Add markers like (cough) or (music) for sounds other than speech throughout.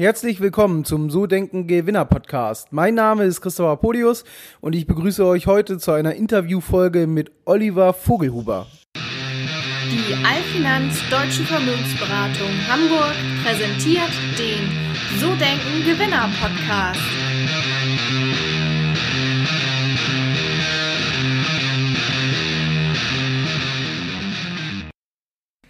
Herzlich willkommen zum So Denken Gewinner Podcast. Mein Name ist Christopher Podius und ich begrüße euch heute zu einer Interviewfolge mit Oliver Vogelhuber. Die Allfinanz Deutsche Vermögensberatung Hamburg präsentiert den So Denken Gewinner Podcast.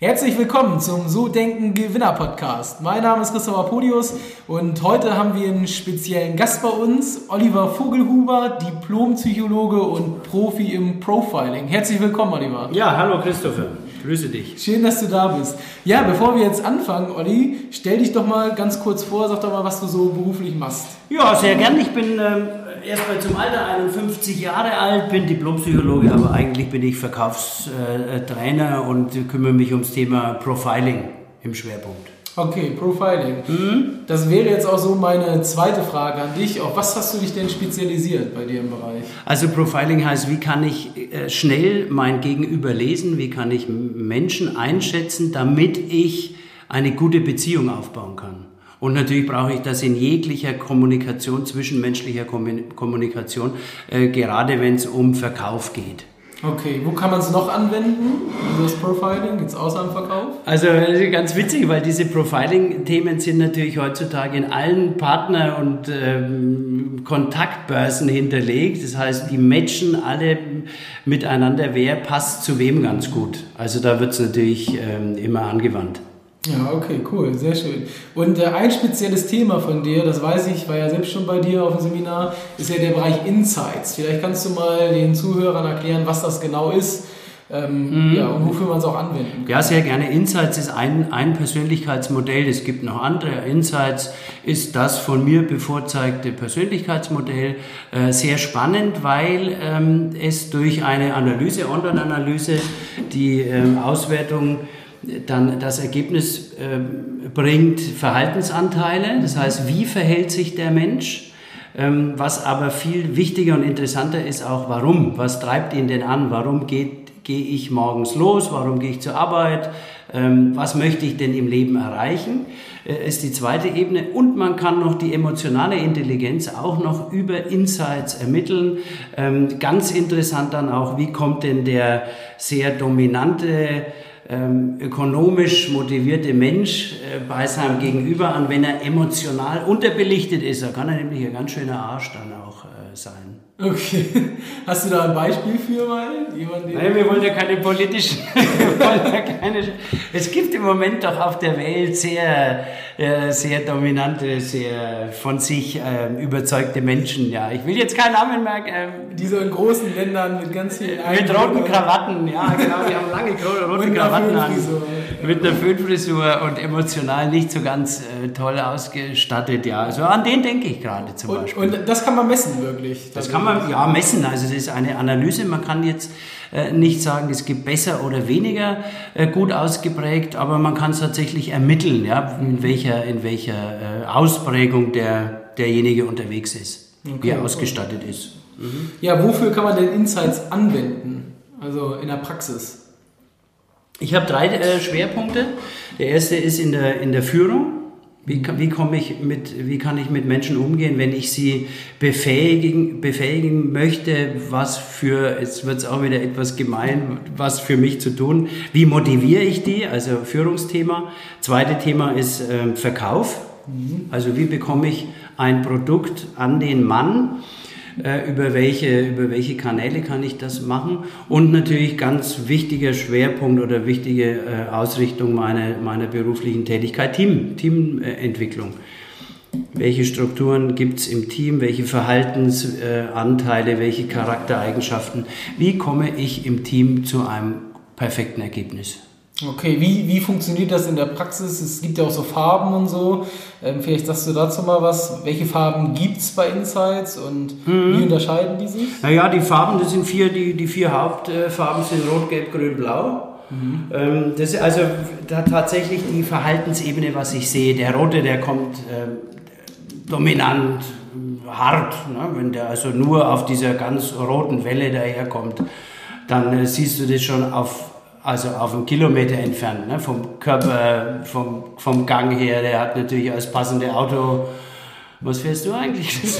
Herzlich willkommen zum So Denken Gewinner Podcast. Mein Name ist Christopher Podius und heute haben wir einen speziellen Gast bei uns, Oliver Vogelhuber, Diplompsychologe und Profi im Profiling. Herzlich willkommen, Oliver. Ja, hallo Christopher. Grüße dich. Schön, dass du da bist. Ja, bevor wir jetzt anfangen, Olli, stell dich doch mal ganz kurz vor, sag doch mal, was du so beruflich machst. Ja, sehr gern. Ich bin ähm, erst mal zum Alter 51 Jahre alt, bin Diplompsychologe, aber eigentlich bin ich Verkaufstrainer und kümmere mich ums Thema Profiling im Schwerpunkt. Okay, Profiling. Mhm. Das wäre jetzt auch so meine zweite Frage an dich. Auf was hast du dich denn spezialisiert bei dir im Bereich? Also Profiling heißt, wie kann ich äh, schnell mein Gegenüber lesen, wie kann ich Menschen einschätzen, damit ich eine gute Beziehung aufbauen kann. Und natürlich brauche ich das in jeglicher Kommunikation, zwischenmenschlicher Kommunikation, äh, gerade wenn es um Verkauf geht. Okay, wo kann man es noch anwenden, das Profiling, jetzt außer im Verkauf? Also ganz witzig, weil diese Profiling-Themen sind natürlich heutzutage in allen Partner- und ähm, Kontaktbörsen hinterlegt. Das heißt, die matchen alle miteinander, wer passt zu wem ganz gut. Also da wird es natürlich ähm, immer angewandt. Ja, okay, cool, sehr schön. Und äh, ein spezielles Thema von dir, das weiß ich, war ja selbst schon bei dir auf dem Seminar, ist ja der Bereich Insights. Vielleicht kannst du mal den Zuhörern erklären, was das genau ist. Ähm, mhm. ja, und wofür man es auch anwenden kann. Ja, sehr gerne. Insights ist ein, ein Persönlichkeitsmodell. Es gibt noch andere. Insights ist das von mir bevorzugte Persönlichkeitsmodell. Äh, sehr spannend, weil ähm, es durch eine Analyse, Online-Analyse, die ähm, Auswertung dann das Ergebnis äh, bringt Verhaltensanteile, das heißt, wie verhält sich der Mensch, ähm, was aber viel wichtiger und interessanter ist auch, warum, was treibt ihn denn an, warum geht, gehe ich morgens los, warum gehe ich zur Arbeit, ähm, was möchte ich denn im Leben erreichen, äh, ist die zweite Ebene. Und man kann noch die emotionale Intelligenz auch noch über Insights ermitteln. Ähm, ganz interessant dann auch, wie kommt denn der sehr dominante ökonomisch motivierte Mensch äh, bei seinem Gegenüber an, wenn er emotional unterbelichtet ist. Da kann er nämlich ein ganz schöner Arsch dann auch äh, sein. Okay. Hast du da ein Beispiel für mal? Jemand, Nein, wir wollen ja keine politischen. (laughs) ja keine, es gibt im Moment doch auf der Welt sehr, äh, sehr dominante, sehr von sich äh, überzeugte Menschen. Ja, ich will jetzt keinen Namen mehr. Äh, Die so in großen Ländern mit ganz vielen. Mit roten Krawatten, ja, genau. Die haben lange rote Krawatten an. Mit einer Föhnfrisur und emotional nicht so ganz äh, toll ausgestattet. Ja, also an den denke ich gerade zum und, Beispiel. Und das kann man messen, wirklich. Das kann man ja messen. Also das ist eine Analyse. Man kann jetzt äh, nicht sagen, es gibt besser oder weniger äh, gut ausgeprägt, aber man kann es tatsächlich ermitteln, ja, in welcher, in welcher äh, Ausprägung der, derjenige unterwegs ist, okay, wie er ausgestattet ist. Mhm. Ja, wofür kann man denn Insights anwenden? Also in der Praxis? Ich habe drei äh, Schwerpunkte. Der erste ist in der, in der Führung. Wie, wie, komme ich mit, wie kann ich mit Menschen umgehen, wenn ich sie befähigen, befähigen möchte, was für, jetzt wird es auch wieder etwas gemein, was für mich zu tun. Wie motiviere ich die? Also Führungsthema. Zweite Thema ist äh, Verkauf. Mhm. Also wie bekomme ich ein Produkt an den Mann? Äh, über, welche, über welche Kanäle kann ich das machen. Und natürlich ganz wichtiger Schwerpunkt oder wichtige äh, Ausrichtung meiner, meiner beruflichen Tätigkeit, Team, Teamentwicklung. Welche Strukturen gibt es im Team? Welche Verhaltensanteile? Welche Charaktereigenschaften? Wie komme ich im Team zu einem perfekten Ergebnis? Okay, wie, wie funktioniert das in der Praxis? Es gibt ja auch so Farben und so. Ähm, vielleicht sagst du dazu mal was. Welche Farben gibt es bei Insights und mhm. wie unterscheiden die sich? Naja, die Farben, das sind vier, die, die vier Hauptfarben sind Rot, Gelb, Grün, Blau. Mhm. Ähm, das ist also da tatsächlich die Verhaltensebene, was ich sehe. Der Rote, der kommt äh, dominant, hart. Ne? Wenn der also nur auf dieser ganz roten Welle daherkommt, dann äh, siehst du das schon auf also auf einen Kilometer entfernt, ne? vom Körper, vom, vom Gang her. Der hat natürlich als passende Auto was fährst du eigentlich? (laughs)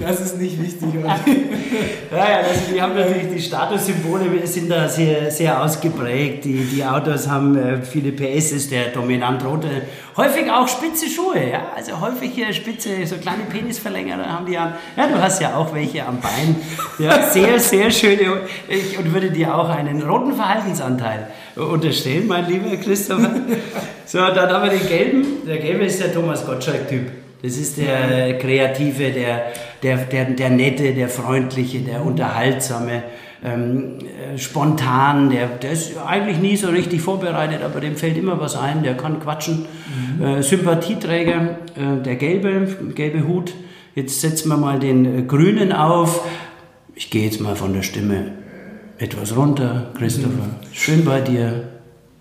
das ist nicht wichtig. (laughs) ja, ja, also die haben natürlich die Statussymbole sind da sehr, sehr ausgeprägt. Die, die Autos haben äh, viele PS, ist der dominant rote. Häufig auch spitze Schuhe, ja. Also häufig hier spitze, so kleine Penisverlängerer haben die an. Ja, du hast ja auch welche am Bein. Ja, sehr, sehr schöne. Ich, und würde dir auch einen roten Verhaltensanteil unterstellen, mein lieber Christopher. So, dann haben wir den gelben. Der gelbe ist der Thomas Gottschalk-Typ. Das ist der Kreative, der, der, der, der Nette, der Freundliche, der Unterhaltsame, ähm, äh, spontan, der, der ist eigentlich nie so richtig vorbereitet, aber dem fällt immer was ein, der kann quatschen. Mhm. Äh, Sympathieträger, äh, der gelbe, gelbe Hut. Jetzt setzen wir mal den äh, grünen auf. Ich gehe jetzt mal von der Stimme etwas runter, Christopher. Mhm. Schön bei dir.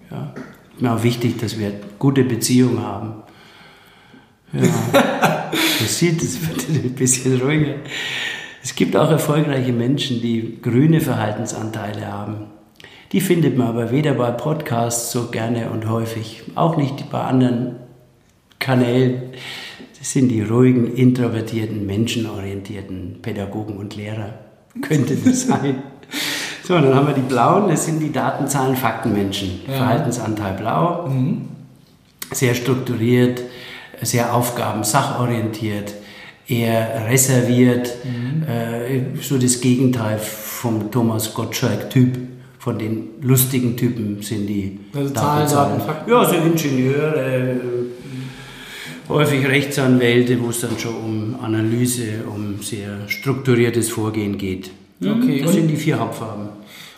Ja. Mir auch wichtig, dass wir gute Beziehungen haben. Ja. (laughs) Man sieht, es wird ein bisschen ruhiger. Es gibt auch erfolgreiche Menschen, die grüne Verhaltensanteile haben. Die findet man aber weder bei Podcasts so gerne und häufig, auch nicht bei anderen Kanälen. Das sind die ruhigen, introvertierten, menschenorientierten Pädagogen und Lehrer. (laughs) Könnte das sein? So, dann haben wir die blauen, das sind die Datenzahlen, Faktenmenschen. Ja. Verhaltensanteil blau, mhm. sehr strukturiert, sehr aufgabensachorientiert, eher reserviert, mhm. äh, so das Gegenteil vom Thomas Gottschalk-Typ. Von den lustigen Typen sind die also Zahlen, Fakten. Ja, so Ingenieure, äh, häufig Rechtsanwälte, wo es dann schon um Analyse, um sehr strukturiertes Vorgehen geht. Okay. Das sind die vier Hauptfarben.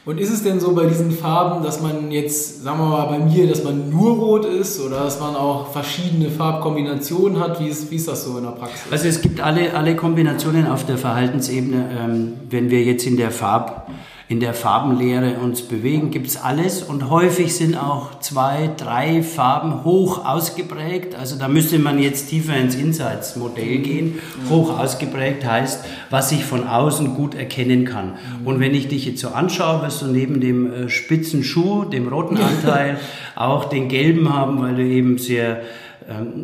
Und ist es denn so bei diesen Farben, dass man jetzt, sagen wir mal bei mir, dass man nur rot ist oder dass man auch verschiedene Farbkombinationen hat? Wie ist, wie ist das so in der Praxis? Also es gibt alle, alle Kombinationen auf der Verhaltensebene. Ähm, wenn wir jetzt in der Farb in der Farbenlehre uns bewegen, gibt es alles und häufig sind auch zwei, drei Farben hoch ausgeprägt. Also da müsste man jetzt tiefer ins Insights-Modell gehen. Hoch ausgeprägt heißt, was ich von außen gut erkennen kann. Und wenn ich dich jetzt so anschaue, wirst du neben dem äh, spitzen Schuh, dem roten (laughs) Anteil, auch den gelben haben, weil du eben sehr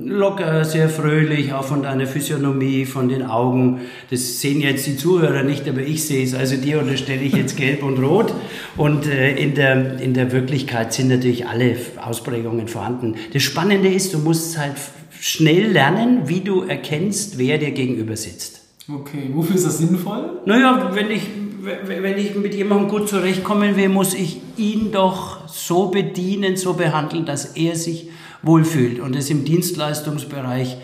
locker, sehr fröhlich, auch von deiner Physiognomie, von den Augen. Das sehen jetzt die Zuhörer nicht, aber ich sehe es. Also dir unterstelle ich jetzt gelb und rot. Und äh, in, der, in der Wirklichkeit sind natürlich alle Ausprägungen vorhanden. Das Spannende ist, du musst halt schnell lernen, wie du erkennst, wer dir gegenüber sitzt. Okay, wofür ist das sinnvoll? Naja, wenn ich, wenn ich mit jemandem gut zurechtkommen will, muss ich ihn doch so bedienen, so behandeln, dass er sich wohlfühlt. Und das ist im Dienstleistungsbereich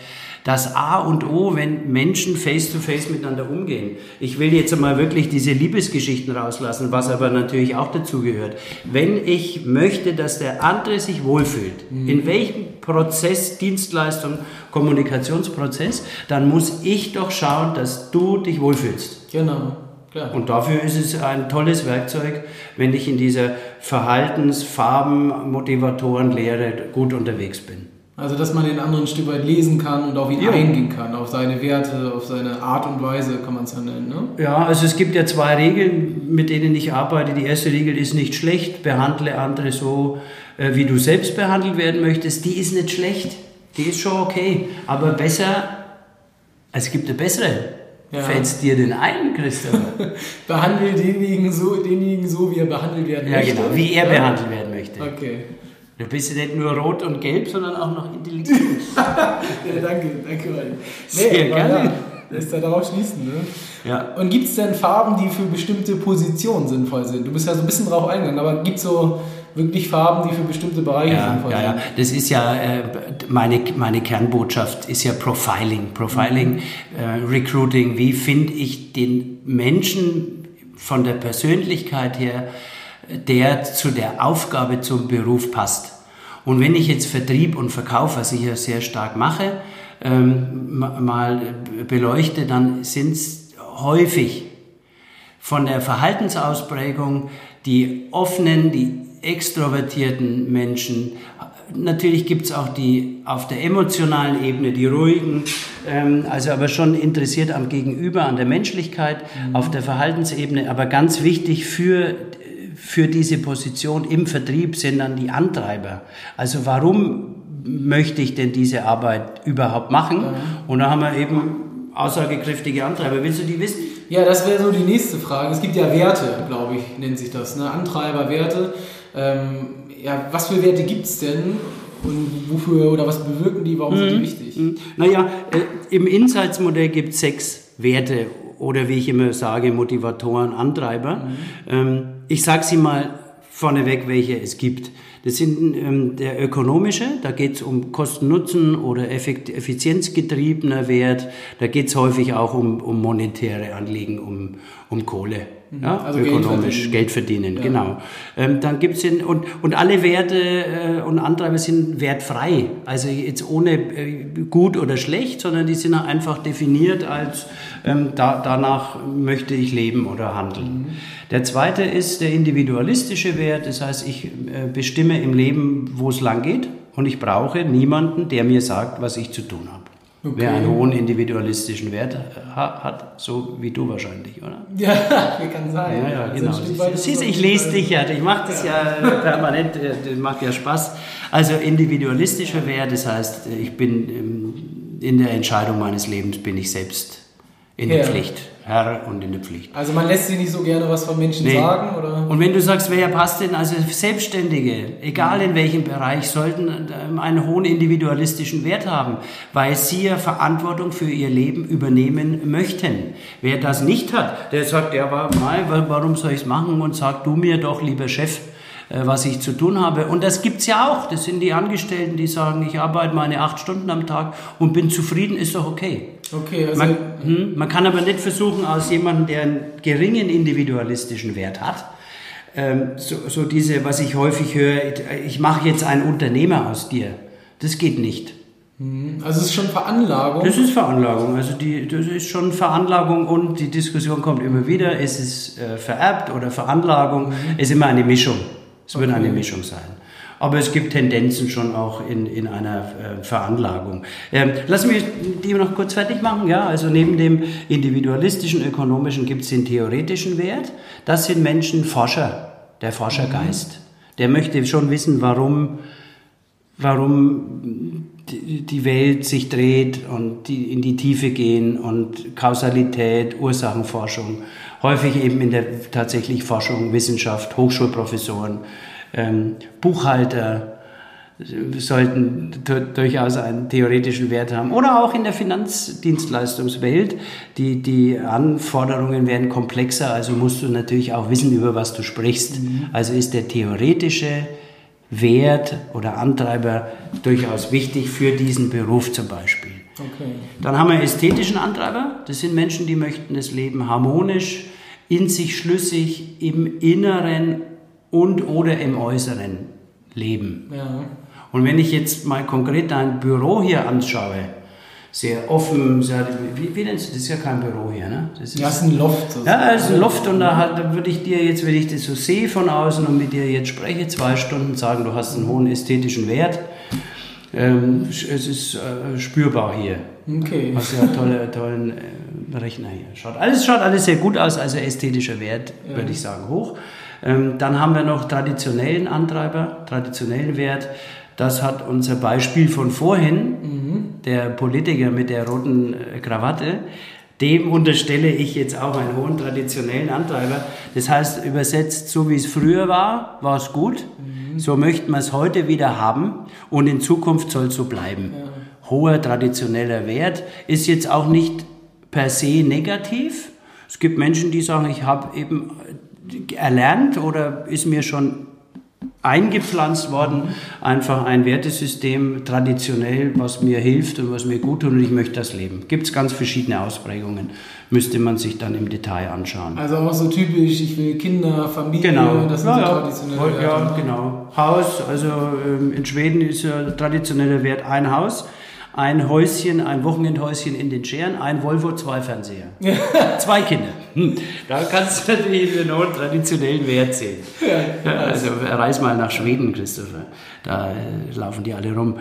das A und O, wenn Menschen face-to-face -face miteinander umgehen. Ich will jetzt einmal wirklich diese Liebesgeschichten rauslassen, was aber natürlich auch dazu gehört. Wenn ich möchte, dass der andere sich wohlfühlt, mhm. in welchem Prozess, Dienstleistung, Kommunikationsprozess, dann muss ich doch schauen, dass du dich wohlfühlst. Genau. Klar. Und dafür ist es ein tolles Werkzeug, wenn ich in dieser Verhaltens-, Farben-, Motivatorenlehre gut unterwegs bin. Also, dass man den anderen ein Stück weit lesen kann und auf ihn ja. eingehen kann, auf seine Werte, auf seine Art und Weise, kann man es ja nennen. Ne? Ja, also es gibt ja zwei Regeln, mit denen ich arbeite. Die erste Regel ist nicht schlecht, behandle andere so, äh, wie du selbst behandelt werden möchtest. Die ist nicht schlecht, die ist schon okay, aber besser, es gibt eine bessere. Ja. Fällt es dir denn ein, Christopher? (laughs) Behandle denjenigen so, denjenigen so, wie er behandelt werden ja, möchte. Ja, genau, wie er ja. behandelt werden möchte. Okay. Du bist ja nicht nur rot und gelb, sondern auch noch intelligent. (laughs) ja, danke, danke. Nee, Sehr gerne. Lässt ja darauf schließen, ne? Ja. Und gibt es denn Farben, die für bestimmte Positionen sinnvoll sind? Du bist ja so ein bisschen drauf eingegangen, aber gibt es so wirklich Farben, die für bestimmte Bereiche ja, sinnvoll ja, sind. Ja, das ist ja äh, meine, meine Kernbotschaft ist ja Profiling. Profiling, mhm. äh, Recruiting. Wie finde ich den Menschen von der Persönlichkeit her, der zu der Aufgabe zum Beruf passt? Und wenn ich jetzt Vertrieb und Verkauf, was ich ja sehr stark mache, ähm, mal beleuchte, dann sind es häufig von der Verhaltensausprägung die offenen, die extrovertierten Menschen. Natürlich gibt es auch die auf der emotionalen Ebene, die ruhigen, ähm, also aber schon interessiert am Gegenüber, an der Menschlichkeit, mhm. auf der Verhaltensebene. Aber ganz wichtig für, für diese Position im Vertrieb sind dann die Antreiber. Also warum möchte ich denn diese Arbeit überhaupt machen? Ja. Und da haben wir eben aussagekräftige Antreiber. Willst du die wissen? Ja, das wäre so die nächste Frage. Es gibt ja Werte, glaube ich, nennt sich das. Ne? Antreiber, Werte. Ähm, ja, was für Werte gibt es denn? Und wofür oder was bewirken die? Warum mhm. sind die mhm. wichtig? Mhm. Naja, äh, im Insights-Modell gibt es sechs Werte oder wie ich immer sage, Motivatoren, Antreiber. Mhm. Ähm, ich sage sie mal vorneweg, welche es gibt. Das sind ähm, der ökonomische, da geht es um Kosten-Nutzen oder effizienzgetriebener Wert. Da geht es häufig auch um, um monetäre Anliegen, um, um Kohle. Mhm. Ja, also ökonomisch Geld verdienen, Geld verdienen ja. genau. Ähm, dann gibt's den, und, und alle Werte äh, und Antreiber sind wertfrei. Also jetzt ohne äh, gut oder schlecht, sondern die sind einfach definiert als ähm, da, danach möchte ich leben oder handeln. Mhm. Der zweite ist der individualistische Wert, das heißt, ich äh, bestimme im Leben, wo es lang geht und ich brauche niemanden, der mir sagt, was ich zu tun habe. Okay. Wer einen hohen individualistischen Wert hat, so wie du wahrscheinlich, oder? (laughs) Ja, wie kann sein. Ja, ja, genau. Siehst, ich lese dich ja, ich mache das ja, ja (laughs) permanent, äh, das macht ja Spaß. Also individualistischer Wert, das heißt, ich bin ähm, in der Entscheidung meines Lebens bin ich selbst in ja. der Pflicht. Herr und in der Pflicht. Also man lässt sich nicht so gerne was von Menschen nee. sagen, oder? Und wenn du sagst, wer passt denn, also Selbstständige, egal in welchem Bereich, sollten ähm, einen hohen individualistischen Wert haben, weil sie ja Verantwortung für ihr Leben übernehmen möchten. Wer das nicht hat, der sagt, ja, warum soll ich es machen und sag du mir doch, lieber Chef, was ich zu tun habe. Und das gibt's ja auch. Das sind die Angestellten, die sagen, ich arbeite meine acht Stunden am Tag und bin zufrieden, ist doch okay. Okay, also man, hm, man kann aber nicht versuchen, aus jemandem, der einen geringen individualistischen Wert hat, ähm, so, so diese, was ich häufig höre, ich mache jetzt einen Unternehmer aus dir. Das geht nicht. Hm, also es ist schon Veranlagung? Das ist Veranlagung. Also die, das ist schon Veranlagung und die Diskussion kommt immer wieder, ist es äh, vererbt oder Veranlagung? Mhm. Ist immer eine Mischung. Es wird eine Mischung sein. Aber es gibt Tendenzen schon auch in, in einer äh, Veranlagung. Ähm, lass mich die noch kurz fertig machen. Ja, also neben dem individualistischen, ökonomischen gibt es den theoretischen Wert. Das sind Menschen Forscher, der Forschergeist. Mhm. Der möchte schon wissen, warum, warum die Welt sich dreht und die in die Tiefe gehen und Kausalität, Ursachenforschung häufig eben in der tatsächlich Forschung, Wissenschaft, Hochschulprofessoren, ähm, Buchhalter sollten durchaus einen theoretischen Wert haben. Oder auch in der Finanzdienstleistungswelt. Die, die Anforderungen werden komplexer, also musst du natürlich auch wissen, über was du sprichst. Mhm. Also ist der theoretische Wert oder Antreiber durchaus wichtig für diesen Beruf zum Beispiel. Okay. Dann haben wir ästhetischen Antreiber. Das sind Menschen, die möchten das Leben harmonisch, in sich schlüssig im Inneren und oder im Äußeren leben. Ja. Und wenn ich jetzt mal konkret dein Büro hier anschaue, sehr offen, sehr, wie, wie nennst du das? ist ja kein Büro hier, ne? Das ist, ja, ist ein Loft. Ja, ist ein Loft und da, da würde ich dir jetzt, wenn ich das so sehe von außen und mit dir jetzt spreche, zwei Stunden sagen, du hast einen hohen ästhetischen Wert. Ähm, es ist äh, spürbar hier. Okay. Hast ja tolle, tollen äh, Rechner hier. Schaut alles, schaut alles sehr gut aus, also ästhetischer Wert, ja. würde ich sagen, hoch. Ähm, dann haben wir noch traditionellen Antreiber, traditionellen Wert. Das hat unser Beispiel von vorhin, mhm. der Politiker mit der roten äh, Krawatte. Dem unterstelle ich jetzt auch einen hohen traditionellen Antreiber. Das heißt, übersetzt, so wie es früher war, war es gut. Mhm. So möchten wir es heute wieder haben und in Zukunft soll es so bleiben. Ja. Hoher traditioneller Wert ist jetzt auch nicht per se negativ. Es gibt Menschen, die sagen, ich habe eben erlernt oder ist mir schon eingepflanzt worden, einfach ein Wertesystem traditionell, was mir hilft und was mir gut tut und ich möchte das leben. Gibt es ganz verschiedene Ausprägungen, müsste man sich dann im Detail anschauen. Also auch so typisch, ich will Kinder, Familie, genau. das sind ja, so traditionelle ja, Werte. Ja, genau. Haus, also ähm, in Schweden ist ja traditioneller Wert ein Haus ein Häuschen, ein Wochenendhäuschen in den Scheren, ein Volvo, zwei Fernseher. (laughs) zwei Kinder. Hm. Da kannst du natürlich den traditionellen Wert sehen. Also reis mal nach Schweden, Christopher. Da äh, laufen die alle rum.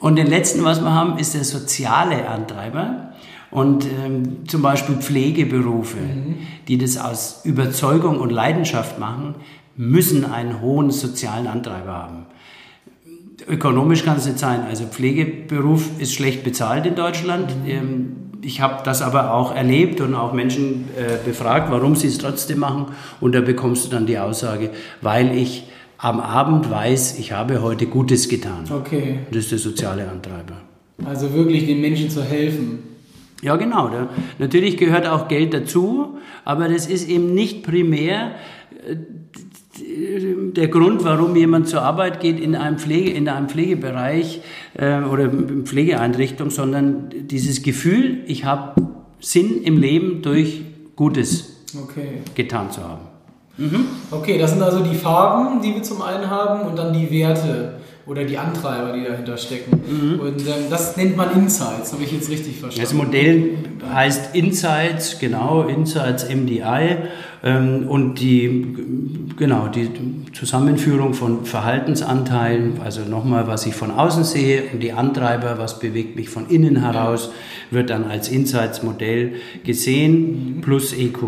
Und den letzten, was wir haben, ist der soziale Antreiber. Und ähm, zum Beispiel Pflegeberufe, mhm. die das aus Überzeugung und Leidenschaft machen, müssen einen hohen sozialen Antreiber haben. Ökonomisch kann es nicht sein. Also Pflegeberuf ist schlecht bezahlt in Deutschland. Ähm, ich habe das aber auch erlebt und auch Menschen äh, befragt, warum sie es trotzdem machen. Und da bekommst du dann die Aussage, weil ich am Abend weiß, ich habe heute Gutes getan. Okay. Das ist der soziale Antreiber. Also wirklich den Menschen zu helfen. Ja, genau. Da, natürlich gehört auch Geld dazu, aber das ist eben nicht primär äh, der Grund, warum jemand zur Arbeit geht in einem, Pflege, in einem Pflegebereich äh, oder Pflegeeinrichtung, sondern dieses Gefühl, ich habe Sinn im Leben durch Gutes okay. getan zu haben. Mhm. Okay, das sind also die Farben, die wir zum einen haben und dann die Werte oder die Antreiber, die dahinter stecken. Mhm. Und ähm, das nennt man Insights, habe ich jetzt richtig verstanden. Das Modell heißt Insights, genau, Insights MDI. Ähm, und die, genau, die Zusammenführung von Verhaltensanteilen, also nochmal, was ich von außen sehe und die Antreiber, was bewegt mich von innen heraus, wird dann als Insights-Modell gesehen, mhm. plus EQ.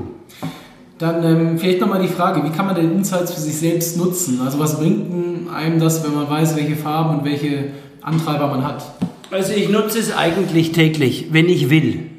Dann ähm, vielleicht nochmal die Frage, wie kann man denn Insights für sich selbst nutzen? Also was bringt einem das, wenn man weiß, welche Farben und welche Antreiber man hat? Also ich nutze es eigentlich täglich, wenn ich will.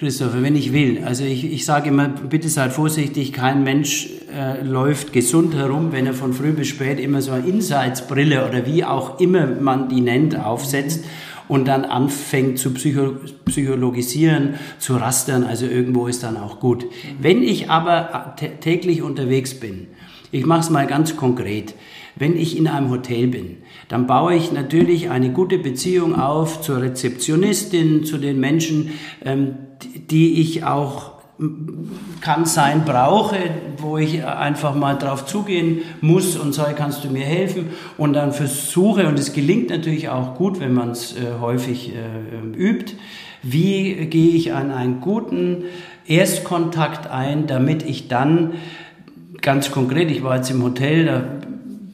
Christopher, wenn ich will. Also ich, ich sage immer, bitte seid vorsichtig, kein Mensch äh, läuft gesund herum, wenn er von früh bis spät immer so eine Insights-Brille oder wie auch immer man die nennt, aufsetzt und dann anfängt zu psycho psychologisieren, zu rastern, also irgendwo ist dann auch gut. Wenn ich aber täglich unterwegs bin, ich mache es mal ganz konkret, wenn ich in einem Hotel bin, dann baue ich natürlich eine gute Beziehung auf zur Rezeptionistin, zu den Menschen, ähm, die ich auch kann sein, brauche, wo ich einfach mal drauf zugehen muss und sage, kannst du mir helfen? Und dann versuche, und es gelingt natürlich auch gut, wenn man es äh, häufig äh, übt, wie gehe ich an einen guten Erstkontakt ein, damit ich dann ganz konkret, ich war jetzt im Hotel, da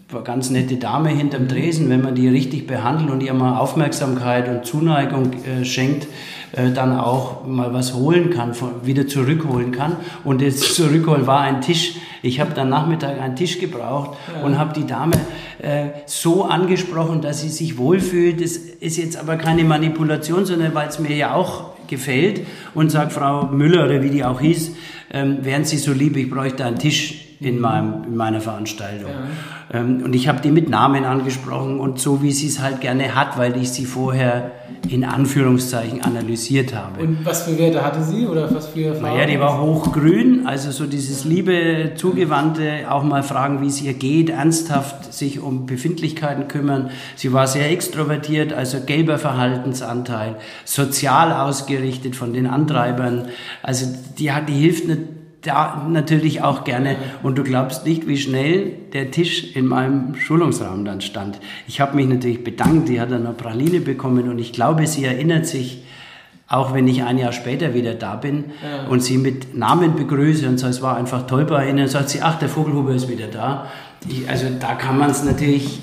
war ganz nette Dame hinterm Dresen, wenn man die richtig behandelt und ihr mal Aufmerksamkeit und Zuneigung äh, schenkt, äh, dann auch mal was holen kann, wieder zurückholen kann. Und das (laughs) Zurückholen war ein Tisch. Ich habe dann Nachmittag einen Tisch gebraucht ja. und habe die Dame äh, so angesprochen, dass sie sich wohlfühlt. Das ist jetzt aber keine Manipulation, sondern weil es mir ja auch gefällt und sagt Frau Müller oder wie die auch hieß, ähm, wären Sie so lieb, ich bräuchte einen Tisch in, meinem, in meiner Veranstaltung. Ja. Ähm, und ich habe die mit Namen angesprochen und so, wie sie es halt gerne hat, weil ich sie vorher in Anführungszeichen analysiert habe. Und was für Werte hatte sie oder was für Farben? Naja, die war hochgrün, also so dieses liebe, zugewandte, auch mal fragen, wie es ihr geht, ernsthaft sich um Befindlichkeiten kümmern. Sie war sehr extrovertiert, also gelber Verhaltensanteil, sozial ausgerichtet von den Antreibern. Also die, hat, die hilft nicht da natürlich auch gerne. Und du glaubst nicht, wie schnell der Tisch in meinem Schulungsraum dann stand. Ich habe mich natürlich bedankt, die hat dann eine Praline bekommen und ich glaube, sie erinnert sich, auch wenn ich ein Jahr später wieder da bin ja. und sie mit Namen begrüße und so, es war einfach toll bei ihnen, sagt sie, ach, der Vogelhuber ist wieder da. Ich, also da kann man es natürlich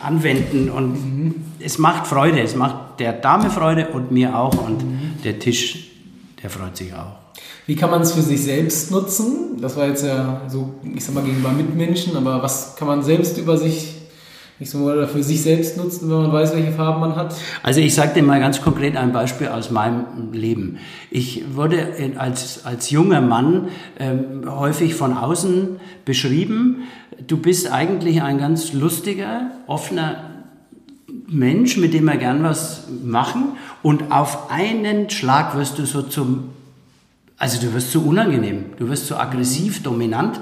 anwenden und mhm. es macht Freude, es macht der Dame Freude und mir auch und mhm. der Tisch, der freut sich auch. Wie kann man es für sich selbst nutzen? Das war jetzt ja so, ich sag mal, gegenüber Mitmenschen, aber was kann man selbst über sich ich sag mal, für sich selbst nutzen, wenn man weiß, welche Farben man hat? Also ich sage dir mal ganz konkret ein Beispiel aus meinem Leben. Ich wurde als, als junger Mann ähm, häufig von außen beschrieben, du bist eigentlich ein ganz lustiger, offener Mensch, mit dem wir gern was machen und auf einen Schlag wirst du so zum also du wirst zu unangenehm, du wirst zu aggressiv, dominant.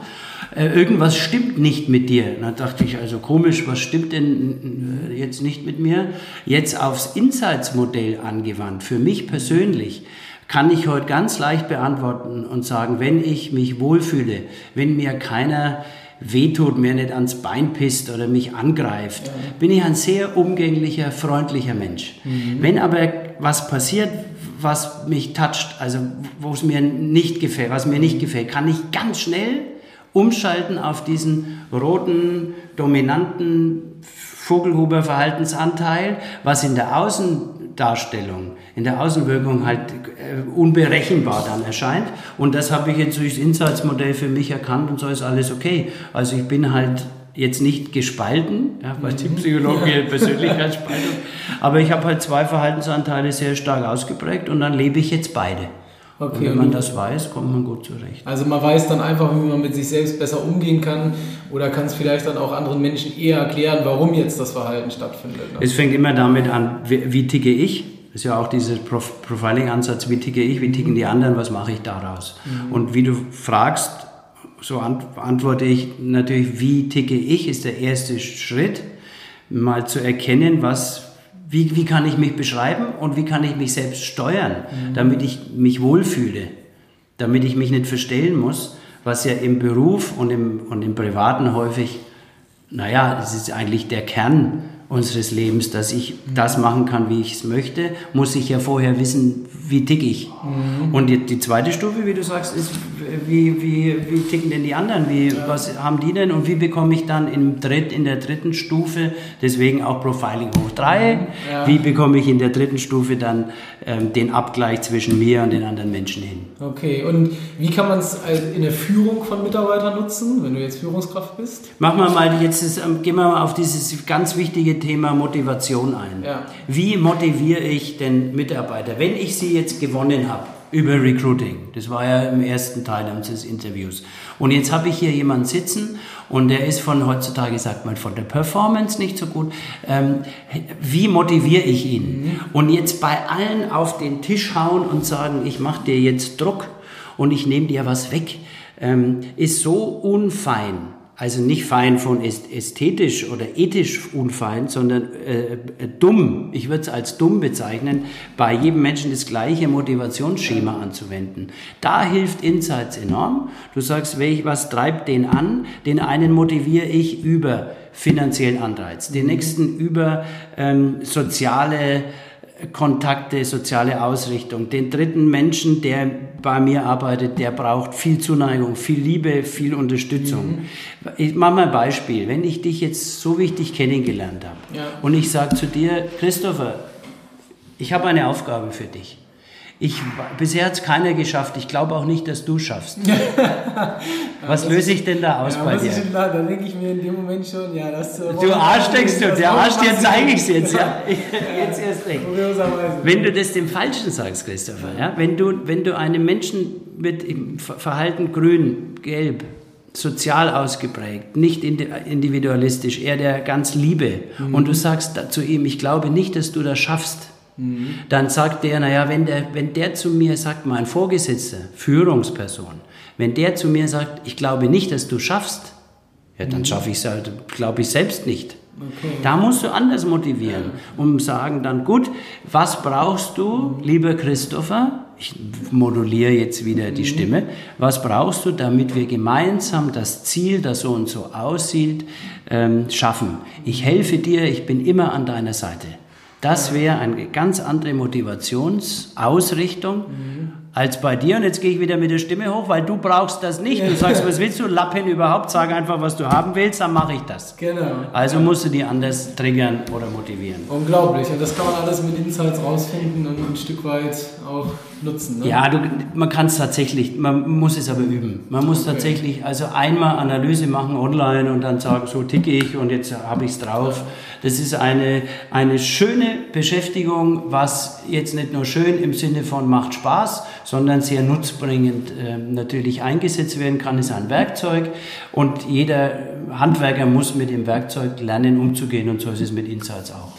Äh, irgendwas stimmt nicht mit dir. Da dachte ich, also komisch, was stimmt denn jetzt nicht mit mir? Jetzt aufs Insights-Modell angewandt, für mich persönlich, kann ich heute ganz leicht beantworten und sagen, wenn ich mich wohlfühle, wenn mir keiner wehtut, mir nicht ans Bein pisst oder mich angreift, ja. bin ich ein sehr umgänglicher, freundlicher Mensch. Mhm. Wenn aber was passiert, was mich toucht, also wo es mir nicht gefällt, was mir nicht gefällt, kann ich ganz schnell umschalten auf diesen roten, dominanten Vogelhuber-Verhaltensanteil, was in der Außen Außendarstellung, in der Außenwirkung halt äh, unberechenbar dann erscheint. Und das habe ich jetzt durchs Insights-Modell für mich erkannt und so ist alles okay. Also ich bin halt jetzt nicht gespalten, ja, weil die Psychologie ja. (laughs) Persönlichkeitsspaltung, aber ich habe halt zwei Verhaltensanteile sehr stark ausgeprägt und dann lebe ich jetzt beide. Okay, und wenn man das weiß, kommt man gut zurecht. Also man weiß dann einfach, wie man mit sich selbst besser umgehen kann oder kann es vielleicht dann auch anderen Menschen eher erklären, warum jetzt das Verhalten stattfindet. Ne? Es fängt immer damit an, wie, wie ticke ich? Ist ja auch dieser Prof Profiling-Ansatz, wie ticke ich, wie ticken die anderen, was mache ich daraus? Mhm. Und wie du fragst, so antworte ich natürlich, wie ticke ich, ist der erste Schritt, mal zu erkennen, was wie, wie kann ich mich beschreiben und wie kann ich mich selbst steuern, mhm. damit ich mich wohlfühle, damit ich mich nicht verstellen muss, was ja im Beruf und im, und im Privaten häufig, naja, es ist eigentlich der Kern unseres Lebens, dass ich das machen kann, wie ich es möchte, muss ich ja vorher wissen, wie tick ich. Mhm. Und die, die, zweite Stufe, wie du sagst, ist, wie, wie, wie ticken denn die anderen? Wie, ja. Was haben die denn? Und wie bekomme ich dann im Dritt, in der dritten Stufe, deswegen auch Profiling hoch drei, mhm. ja. wie bekomme ich in der dritten Stufe dann ähm, den Abgleich zwischen mir und den anderen Menschen hin? Okay, und wie kann man es in der Führung von Mitarbeitern nutzen, wenn du jetzt Führungskraft bist? Machen wir mal jetzt, ist, ähm, gehen wir mal auf dieses ganz wichtige Thema Motivation ein. Ja. Wie motiviere ich den Mitarbeiter, wenn ich sie jetzt gewonnen habe? über Recruiting. Das war ja im ersten Teil unseres Interviews. Und jetzt habe ich hier jemanden sitzen und der ist von heutzutage, sagt man, von der Performance nicht so gut. Ähm, wie motiviere ich ihn? Mhm. Und jetzt bei allen auf den Tisch hauen und sagen, ich mache dir jetzt Druck und ich nehme dir was weg, ähm, ist so unfein also nicht fein von ästhetisch oder ethisch unfein, sondern äh, dumm. Ich würde es als dumm bezeichnen, bei jedem Menschen das gleiche Motivationsschema anzuwenden. Da hilft Insights enorm. Du sagst, was treibt den an? Den einen motiviere ich über finanziellen Anreiz, den nächsten über ähm, soziale Kontakte, soziale Ausrichtung. Den dritten Menschen, der bei mir arbeitet, der braucht viel Zuneigung, viel Liebe, viel Unterstützung. Mhm. Ich mache mal ein Beispiel. Wenn ich dich jetzt so wichtig kennengelernt habe ja. und ich sage zu dir, Christopher, ich habe eine Aufgabe für dich. Ich, bisher hat es keiner geschafft. Ich glaube auch nicht, dass du schaffst. (laughs) Was löse ich denn da aus ja, bei dir? Ich, da, da denke ich mir in dem Moment schon, ja, das. Äh, du Arsch denkst du, der Arsch, dir zeige ich es jetzt, (laughs) ja. jetzt erst recht. Wenn du das dem Falschen sagst, Christopher, ja, wenn du, wenn du einem Menschen mit Verhalten grün, gelb, sozial ausgeprägt, nicht individualistisch, eher der ganz Liebe, mhm. und du sagst zu ihm, ich glaube nicht, dass du das schaffst, Mhm. Dann sagt der, naja, wenn der, wenn der zu mir sagt, mein Vorgesetzter, Führungsperson, wenn der zu mir sagt, ich glaube nicht, dass du schaffst, ja, dann mhm. schaffe ich es halt, glaube ich selbst nicht. Okay. Da musst du anders motivieren, um sagen dann, gut, was brauchst du, mhm. lieber Christopher? Ich moduliere jetzt wieder die mhm. Stimme. Was brauchst du, damit wir gemeinsam das Ziel, das so und so aussieht, ähm, schaffen? Ich helfe dir, ich bin immer an deiner Seite. Das wäre eine ganz andere Motivationsausrichtung mhm. Als bei dir. Und jetzt gehe ich wieder mit der Stimme hoch, weil du brauchst das nicht. Du sagst, (laughs) was willst du? Lappen überhaupt? Sag einfach, was du haben willst, dann mache ich das. Genau. Also musst du die anders triggern oder motivieren. Unglaublich. Und das kann man alles mit Insights rausfinden und ein Stück weit auch nutzen. Ne? Ja, du, man kann es tatsächlich, man muss es aber üben. Man muss okay. tatsächlich also einmal Analyse machen online und dann sagen, so ticke ich und jetzt habe ich es drauf. Das ist eine, eine schöne Beschäftigung, was jetzt nicht nur schön im Sinne von macht Spaß, sondern sehr nutzbringend äh, natürlich eingesetzt werden kann, ist ein Werkzeug und jeder Handwerker muss mit dem Werkzeug lernen, umzugehen und so ist es mit Insights auch.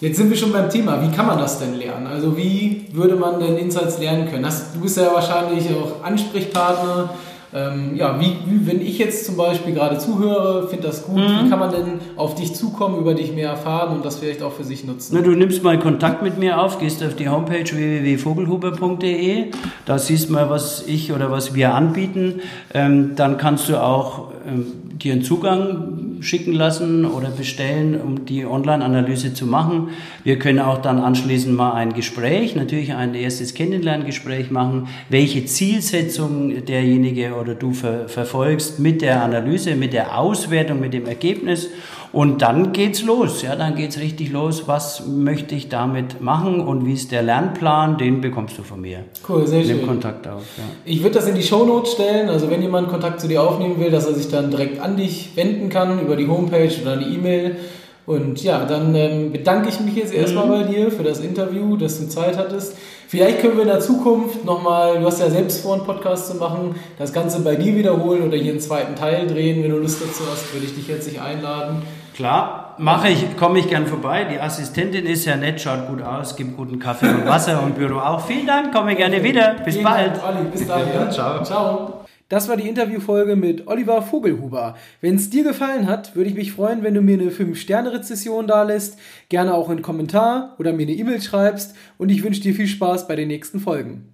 Jetzt sind wir schon beim Thema. Wie kann man das denn lernen? Also wie würde man denn Insights lernen können? du bist ja wahrscheinlich auch Ansprechpartner ähm, ja, wie, wie, wenn ich jetzt zum Beispiel gerade zuhöre, finde das gut, mhm. wie kann man denn auf dich zukommen, über dich mehr erfahren und das vielleicht auch für sich nutzen? Na, du nimmst mal Kontakt mit mir auf, gehst auf die Homepage www.vogelhuber.de, da siehst du mal, was ich oder was wir anbieten. Ähm, dann kannst du auch ähm, dir einen Zugang schicken lassen oder bestellen, um die Online-Analyse zu machen. Wir können auch dann anschließend mal ein Gespräch, natürlich ein erstes Kennenlerngespräch machen, welche Zielsetzung derjenige oder du ver verfolgst mit der Analyse, mit der Auswertung, mit dem Ergebnis Und dann geht's los, ja, dann geht's richtig los. Was möchte ich damit machen und wie ist der Lernplan? Den bekommst du von mir. Cool, sehr Nimm schön. Kontakt auf. Ja. Ich würde das in die Shownotes stellen, also wenn jemand Kontakt zu dir aufnehmen will, dass er sich dann direkt an dich wenden kann über die Homepage oder die E-Mail. Und ja, dann ähm, bedanke ich mich jetzt erstmal bei dir für das Interview, dass du Zeit hattest. Vielleicht können wir in der Zukunft nochmal, du hast ja selbst vor, einen Podcast zu machen, das Ganze bei dir wiederholen oder hier einen zweiten Teil drehen. Wenn du Lust dazu hast, würde ich dich herzlich einladen. Klar, mache ich, komme ich gern vorbei. Die Assistentin ist ja nett, schaut gut aus, gibt guten Kaffee und Wasser und Büro auch. Vielen Dank, komme gerne wieder. Bis Vielen bald. Dank, Olli. Bis dahin. Ja, Ciao. Ciao. Das war die Interviewfolge mit Oliver Vogelhuber. Wenn es dir gefallen hat, würde ich mich freuen, wenn du mir eine 5-Sterne-Rezession da lässt, gerne auch einen Kommentar oder mir eine E-Mail schreibst und ich wünsche dir viel Spaß bei den nächsten Folgen.